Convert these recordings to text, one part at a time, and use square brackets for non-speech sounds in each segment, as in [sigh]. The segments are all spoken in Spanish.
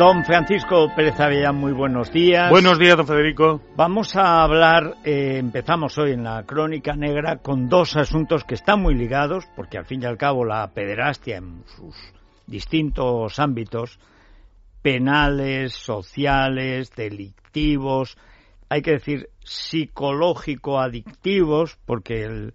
Don Francisco Pérez Avellán, muy buenos días. Buenos días, don Federico. Vamos a hablar, eh, empezamos hoy en la Crónica Negra con dos asuntos que están muy ligados, porque al fin y al cabo la pederastia en sus distintos ámbitos, penales, sociales, delictivos, hay que decir psicológico-adictivos, porque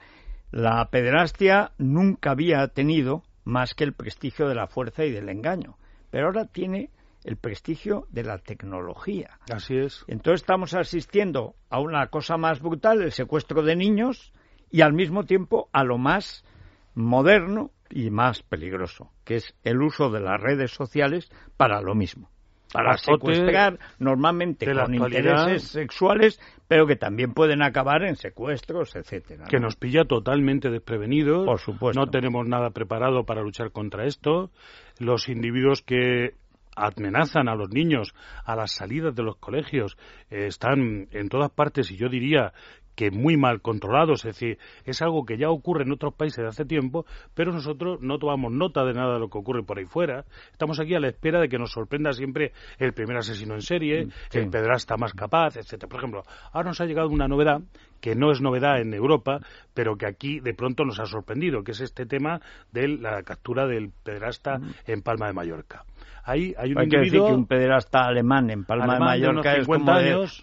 la pederastia nunca había tenido más que el prestigio de la fuerza y del engaño, pero ahora tiene el prestigio de la tecnología. Así es. Entonces estamos asistiendo a una cosa más brutal, el secuestro de niños, y al mismo tiempo a lo más moderno y más peligroso, que es el uso de las redes sociales para lo mismo. Para secuestrar normalmente con intereses sexuales, pero que también pueden acabar en secuestros, etcétera. Que nos pilla totalmente desprevenidos. Por supuesto. No tenemos nada preparado para luchar contra esto. Los individuos que amenazan a los niños a las salidas de los colegios, eh, están en todas partes y yo diría que muy mal controlados, es decir, es algo que ya ocurre en otros países de hace tiempo, pero nosotros no tomamos nota de nada de lo que ocurre por ahí fuera. Estamos aquí a la espera de que nos sorprenda siempre el primer asesino en serie, mm, el pedrasta más capaz, etcétera. Por ejemplo, ahora nos ha llegado una novedad que no es novedad en Europa, pero que aquí de pronto nos ha sorprendido, que es este tema de la captura del pedrasta mm. en Palma de Mallorca. Hay, hay un hay que decir que un pederasta alemán en Palma de Mallorca es como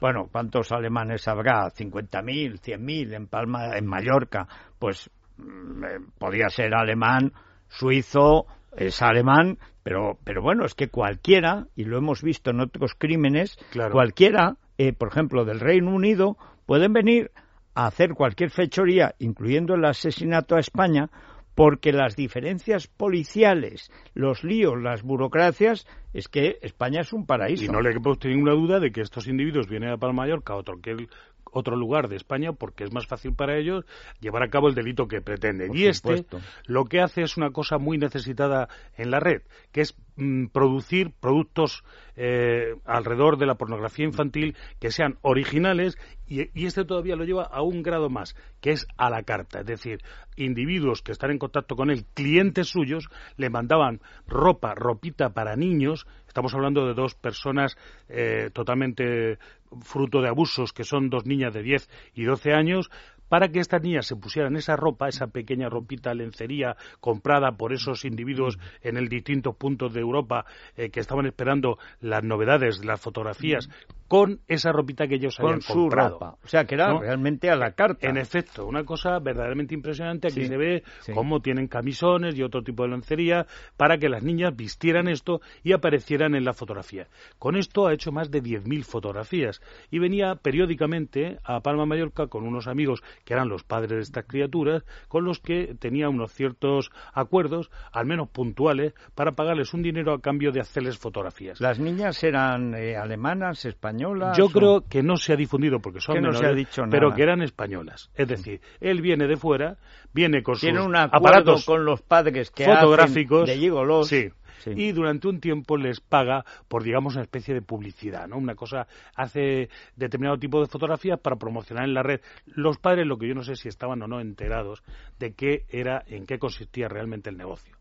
bueno, ¿cuántos alemanes habrá? ¿50.000, 100.000 en Palma, en Mallorca? Pues mm, eh, podría ser alemán, suizo, es alemán, pero, pero bueno, es que cualquiera, y lo hemos visto en otros crímenes, cualquiera, eh, por ejemplo, del Reino Unido, pueden venir a hacer cualquier fechoría, incluyendo el asesinato a España, porque las diferencias policiales, los líos, las burocracias, es que España es un paraíso. Y no le quepa usted ninguna duda de que estos individuos vienen a Palma Mallorca, otro que el otro lugar de España porque es más fácil para ellos llevar a cabo el delito que pretenden. y este lo que hace es una cosa muy necesitada en la red, que es mm, producir productos eh, alrededor de la pornografía infantil que sean originales y, y, este todavía lo lleva a un grado más, que es a la carta. Es decir, individuos que están en contacto con él, clientes suyos, le mandaban ropa, ropita para niños. Estamos hablando de dos personas eh, totalmente fruto de abusos, que son dos niñas de 10 y 12 años, para que estas niñas se pusieran esa ropa, esa pequeña ropita lencería comprada por esos individuos en el distintos puntos de Europa eh, que estaban esperando las novedades, las fotografías, con esa ropita que ellos habían comprado. Ropa. O sea, que era realmente a la carta. En efecto, una cosa verdaderamente impresionante. Aquí se ve cómo tienen camisones y otro tipo de lencería para que las niñas vistieran esto y aparecieran en la fotografía. Con esto ha hecho más de 10.000 fotografías y venía periódicamente a Palma Mallorca con unos amigos que eran los padres de estas criaturas, con los que tenía unos ciertos acuerdos, al menos puntuales, para pagarles un dinero a cambio de hacerles fotografías. ¿Las niñas eran eh, alemanas, españolas? Yo creo que no se ha difundido porque son menores, pero que eran españolas. Es decir, él viene de fuera, viene con Tiene sus un aparatos con los padres que fotográficos de gigolos. Sí, y durante un tiempo les paga por, digamos, una especie de publicidad, ¿no? Una cosa, hace determinado tipo de fotografías para promocionar en la red. Los padres, lo que yo no sé si estaban o no enterados de qué era, en qué consistía realmente el negocio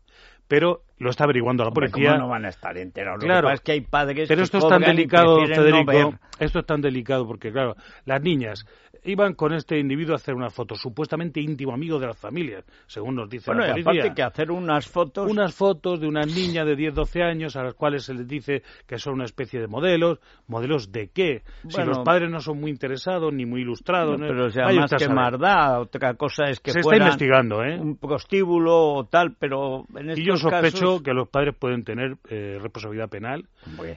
pero lo está averiguando la policía. ¿cómo no van a estar enterados? Claro, es que hay padres pero esto es tan delicado, Federico. esto es tan delicado porque, claro, las niñas iban con este individuo a hacer una foto, supuestamente íntimo amigo de las familias, según nos dice la policía. aparte que hacer unas fotos... Unas fotos de una niña de 10, 12 años a las cuales se les dice que son una especie de modelos. ¿Modelos de qué? si los padres no son muy interesados ni muy ilustrados... No, pero sea, más que mardá, otra cosa es que Se está investigando, ¿eh? un prostíbulo o tal, pero en estos Y yo sospecho que los padres pueden tener eh, responsabilidad penal,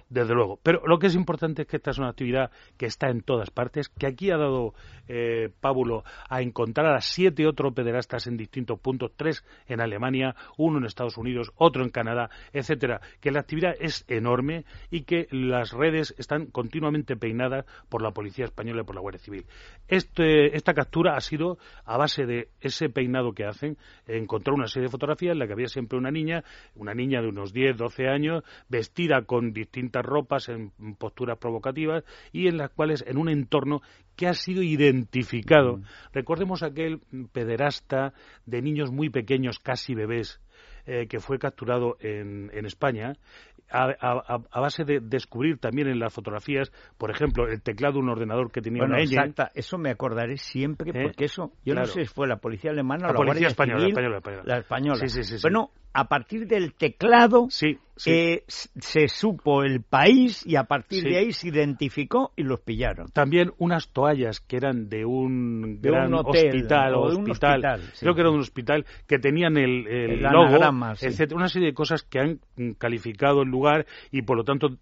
desde luego. Pero lo que es importante es que esta es una actividad que está en todas partes, que aquí ha dado eh, Pábulo a encontrar a siete otros pederastas en distintos puntos, tres en Alemania, uno en Estados Unidos, otro en Canadá, etcétera, que la actividad es enorme y que las redes están continuamente peinadas por la Policía Española y por la Guardia Civil. Este, esta captura ha sido a base de ese peinado que hacen, encontró una serie de fotografías en la que había siempre una niña, una niña de unos 10, 12 años, vestida con distintas ropas en posturas provocativas y en las cuales en un entorno que ha sido identificado. Recordemos aquel pederasta de niños muy pequeños, casi bebés, eh, que fue capturado en, en, España a, base de descubrir también en las fotografías, por ejemplo, el teclado de un ordenador que tenía bueno, una exacta, eso me acordaré siempre, ¿Eh? porque eso, yo no sé si fue la policía alemana o la, policía española, española, la española. Sí, sí, sí, bueno, a partir del teclado sí, eh, se supo el país y a partir de ahí se identificó y los pillaron. También unas toallas que eran de un gran hospital o hospital, creo que era un hospital que tenían el, el, logo, etcétera, una serie de cosas que han calificado el lugar y por lo tanto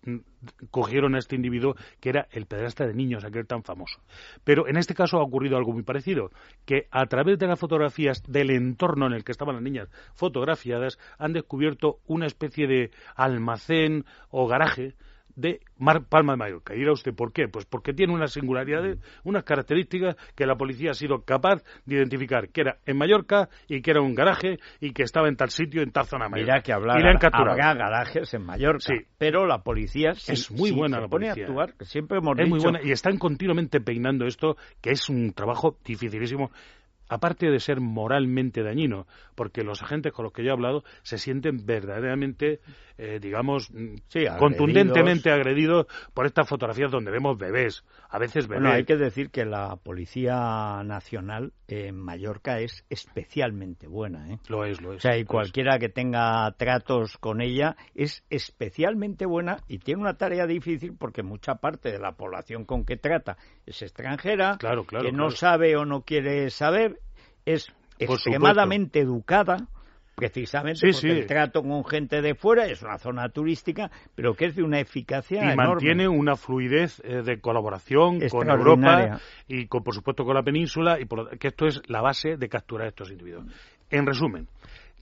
cogieron a este individuo que era el pedrasta de niños, aquel tan famoso. Pero en este caso ha ocurrido algo muy parecido, que a través de las fotografías del entorno en el que estaban las niñas fotografiadas han descubierto una especie de almacén o garaje de Mar Palma de Mallorca. Y dirá usted, ¿por qué? Pues porque tiene unas singularidades, unas características que la policía ha sido capaz de identificar, que era en Mallorca y que era un garaje y que estaba en tal sitio, en tal zona Mallorca. Mira que hablar, habrá garajes en Mallorca, sí. pero la policía es muy buena la policía. Pone a actuar, siempre hemos es muy buena y están continuamente peinando esto, que es un trabajo dificilísimo aparte de ser moralmente dañino, porque los agentes con los que yo he hablado se sienten verdaderamente, eh, digamos, mm, contundentemente agredidos por estas fotografías donde vemos bebés, a veces bebés. Bueno, hay que decir que la Policía Nacional en Mallorca es especialmente buena. ¿eh? Lo es, lo es. O sea, y cualquiera que tenga tratos con ella es especialmente buena y tiene una tarea difícil porque mucha parte de la población con que trata es extranjera, claro, claro, que no sabe o no quiere saber es extremadamente educada, precisamente porque el trato con gente de fuera es una zona turística, pero que es de una eficacia y mantiene una fluidez eh, de colaboración con Europa y con, por supuesto con la península y que esto es la base de capturar estos individuos. En resumen,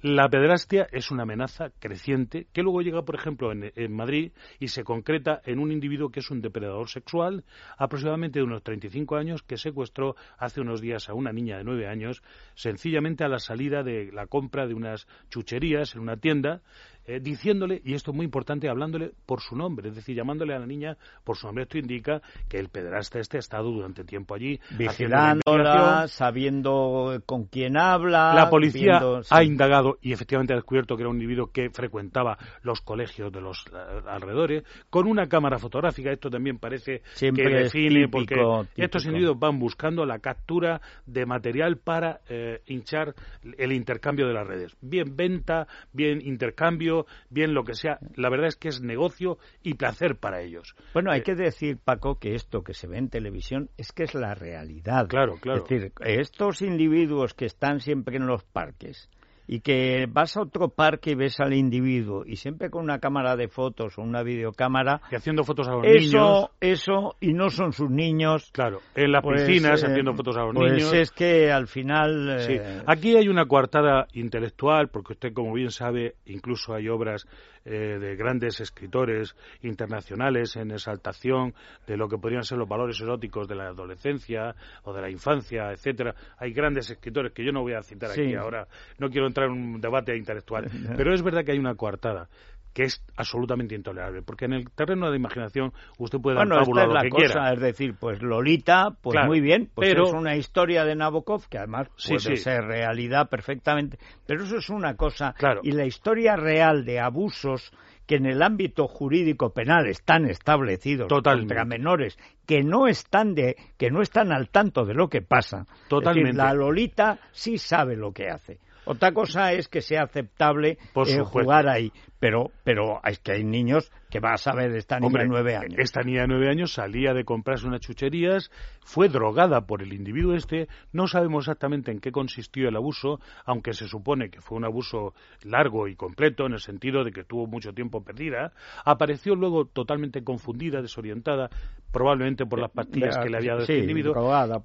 la pederastia es una amenaza creciente que luego llega, por ejemplo, en, Madrid y se concreta en un individuo que es un depredador sexual, aproximadamente de unos 35 años, que secuestró hace unos días a una niña de 9 años, sencillamente a la salida de la compra de unas chucherías en una tienda, eh, diciéndole, y esto es muy importante, hablándole por su nombre, es decir, llamándole a la niña por su nombre. Esto indica que el pederasta este ha estado durante tiempo allí. Vigilándola, sabiendo con quién habla. La policía ha indagado y efectivamente ha descubierto que era un individuo que frecuentaba los colegios de los eh, alrededores, con una cámara fotográfica. Esto también parece que define, porque estos individuos van buscando la captura de material para eh, hinchar el intercambio de las redes. Bien venta, bien intercambio bien lo que sea. La verdad es que es negocio y placer para ellos. Bueno, hay eh, que decir, Paco, que esto que se ve en televisión es que es la realidad. Claro, claro. Es decir, estos individuos que están siempre en los parques, y que vas a otro parque y ves al individuo y siempre con una cámara de fotos o una videocámara y haciendo fotos a los niños. eso y no son sus niños. Claro en las pues, piscinas haciendo fotos a los pues niños. es que al final sí. Eh, aquí hay una coartada intelectual porque usted como bien sabe incluso hay obras eh, de grandes escritores internacionales en exaltación de lo que podrían ser los valores eróticos de la adolescencia o de la infancia, etcétera. Hay grandes escritores que yo no voy a citar aquí ahora, no quiero entrar en un debate intelectual, [laughs] pero es verdad que hay una coartada que es absolutamente intolerable, porque en el terreno de la imaginación usted puede dar bueno, esta es la lo cosa, Es decir, pues Lolita, pues muy bien, pues pero, es una historia de Nabokov que además puede ser realidad perfectamente, pero eso es una cosa. Y la historia real de abusos que en el ámbito jurídico penal están establecidos contra menores que no están de que no están al tanto de lo que pasa. Totalmente. la Lolita sí sabe lo que hace. Otra cosa es que sea aceptable eh, jugar ahí, pero, pero es que hay niños que va a saber esta niña de nueve años. Esta niña de nueve años salía de comprarse unas chucherías, fue drogada por el individuo este, no sabemos exactamente en qué consistió el abuso, aunque se supone que fue un abuso largo y completo, en el sentido de que tuvo mucho tiempo perdida, apareció luego totalmente confundida, desorientada, probablemente por las pastillas que le había dado este individuo,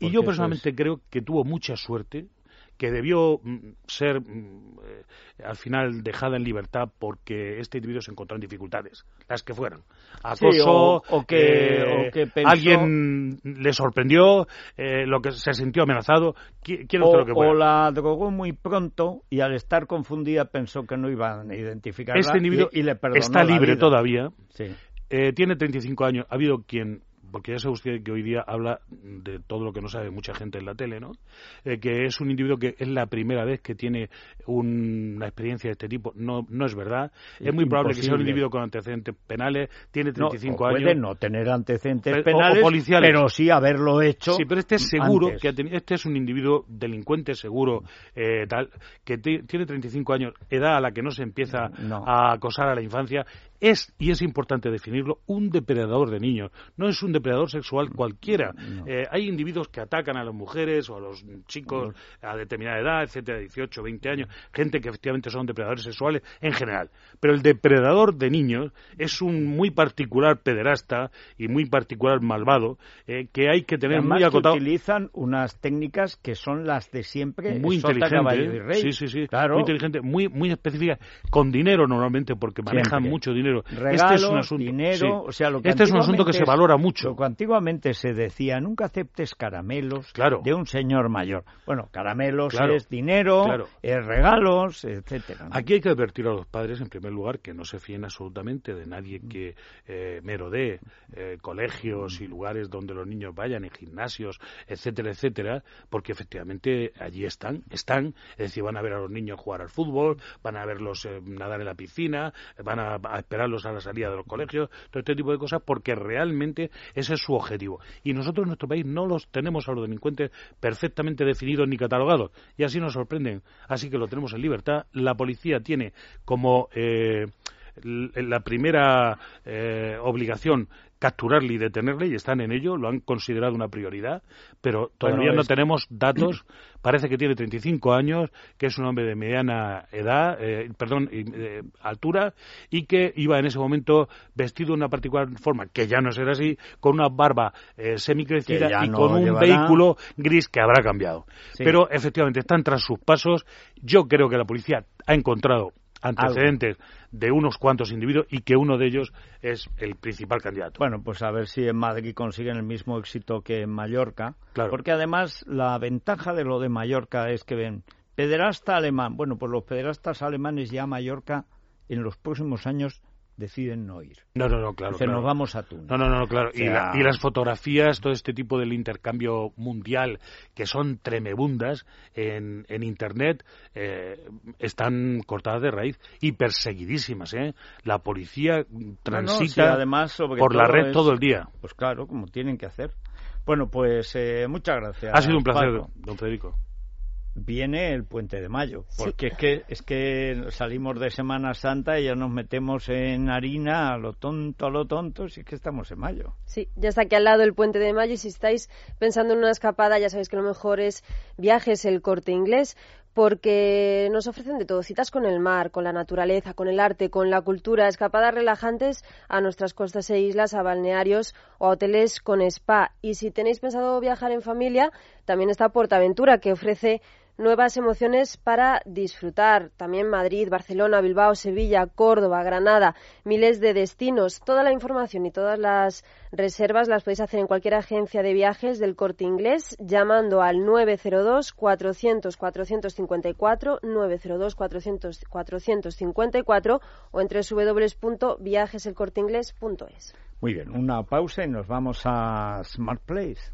y yo personalmente creo que tuvo mucha suerte, que debió mm, ser mm, eh, al final dejada en libertad porque este individuo se encontró en dificultades, las que fueran. Acoso, o, que, eh, alguien le sorprendió, eh, lo que se sintió amenazado. o, la drogó muy pronto y al estar confundida pensó que no iban a identificarla este individuo y, le perdonó está libre todavía. tiene 35 años. Ha habido quien porque ya sabe usted que hoy día habla de todo lo que no sabe mucha gente en la tele, ¿no? Eh, que es un individuo que es la primera vez que tiene una experiencia de este tipo. No, no es verdad. Es muy probable que sea un individuo con antecedentes penales, tiene 35 no, años. Puede no tener antecedentes penales, policiales. pero sí haberlo hecho. Sí, pero este es seguro, que este es un individuo delincuente seguro, eh, tal, que tiene 35 años, edad a la que no se empieza a acosar a la infancia es, y es importante definirlo, un depredador de niños. No es un depredador sexual cualquiera. Eh, hay individuos que atacan a las mujeres o a los chicos a determinada edad, etcétera, 18, 20 años, gente que efectivamente son depredadores sexuales en general. Pero el depredador de niños es un muy particular pederasta y muy particular malvado eh, que hay que tener muy acotado. Que utilizan unas técnicas que son las de siempre. Muy inteligente. Sí, sí, sí. Muy inteligente, muy, muy específica, con dinero normalmente porque manejan mucho dinero este es un asunto, dinero, o sea, lo que este es un asunto que se valora mucho. Lo que antiguamente se decía, nunca aceptes caramelos de un señor mayor. Bueno, caramelos es dinero, es regalos, etcétera. Aquí hay que advertir a los padres, en primer lugar, que no se fíen absolutamente de nadie que eh, merodee eh, colegios y lugares donde los niños vayan, en gimnasios, etcétera, etcétera, porque efectivamente allí están, están, es decir, van a ver a los niños jugar al fútbol, van a verlos eh, nadar en la piscina, van a, a esperar a la salida de los colegios, todo este tipo de cosas, porque realmente ese es su objetivo. Y nosotros en nuestro país no los tenemos a los delincuentes perfectamente definidos ni catalogados, y así nos sorprenden. Así que lo tenemos en libertad. La policía tiene como eh, la primera eh, obligación capturarle y detenerle y están en ello, lo han considerado una prioridad, pero todavía no tenemos datos. [clears throat] Parece que tiene 35 años, que es un hombre de mediana edad, eh, perdón, eh, altura, y que iba en ese momento vestido de una particular forma, que ya no será así, con una barba eh, semicrecida y con un vehículo gris que habrá cambiado. Pero efectivamente están tras sus pasos. Yo creo que la policía ha encontrado antecedentes de unos cuantos individuos y que uno de ellos es el principal candidato. Bueno, pues a ver si en Madrid consiguen el mismo éxito que en Mallorca, porque además la ventaja de lo de Mallorca es que ven pederasta alemán, bueno, pues los pederastas alemanes ya a Mallorca en los próximos años deciden no ir. No, no, no, claro. Se nos vamos a Túnez. No, no, no, claro. y, las fotografías, todo este tipo del intercambio mundial, que son tremebundas en, en Internet, eh, están cortadas de raíz y perseguidísimas. ¿eh? La policía transita además, por la red todo el día. Pues claro, como tienen que hacer. Bueno, pues eh, muchas gracias. Ha sido un placer, don Federico viene el puente de mayo, porque es que es que salimos de Semana Santa y ya nos metemos en harina a lo tonto, a lo tonto, si es que estamos en mayo. Sí, ya está aquí al lado el puente de mayo y si estáis pensando en una escapada, ya sabéis que lo mejor es viajes el corte inglés porque nos ofrecen de todo, citas con el mar, con la naturaleza, con el arte, con la cultura, escapadas relajantes a nuestras costas e islas, a balnearios o a hoteles con spa. Y si tenéis pensado viajar en familia, también está Portaventura, que ofrece nuevas emociones para disfrutar. También Madrid, Barcelona, Bilbao, Sevilla, Córdoba, Granada, miles de destinos. Toda la información y todas las reservas las podéis hacer en cualquier agencia de viajes del corte inglés llamando al 902 400 454 902 400 454 o en www.viajeselcorteingles.es. Muy bien, una pausa y nos vamos a Smart Place.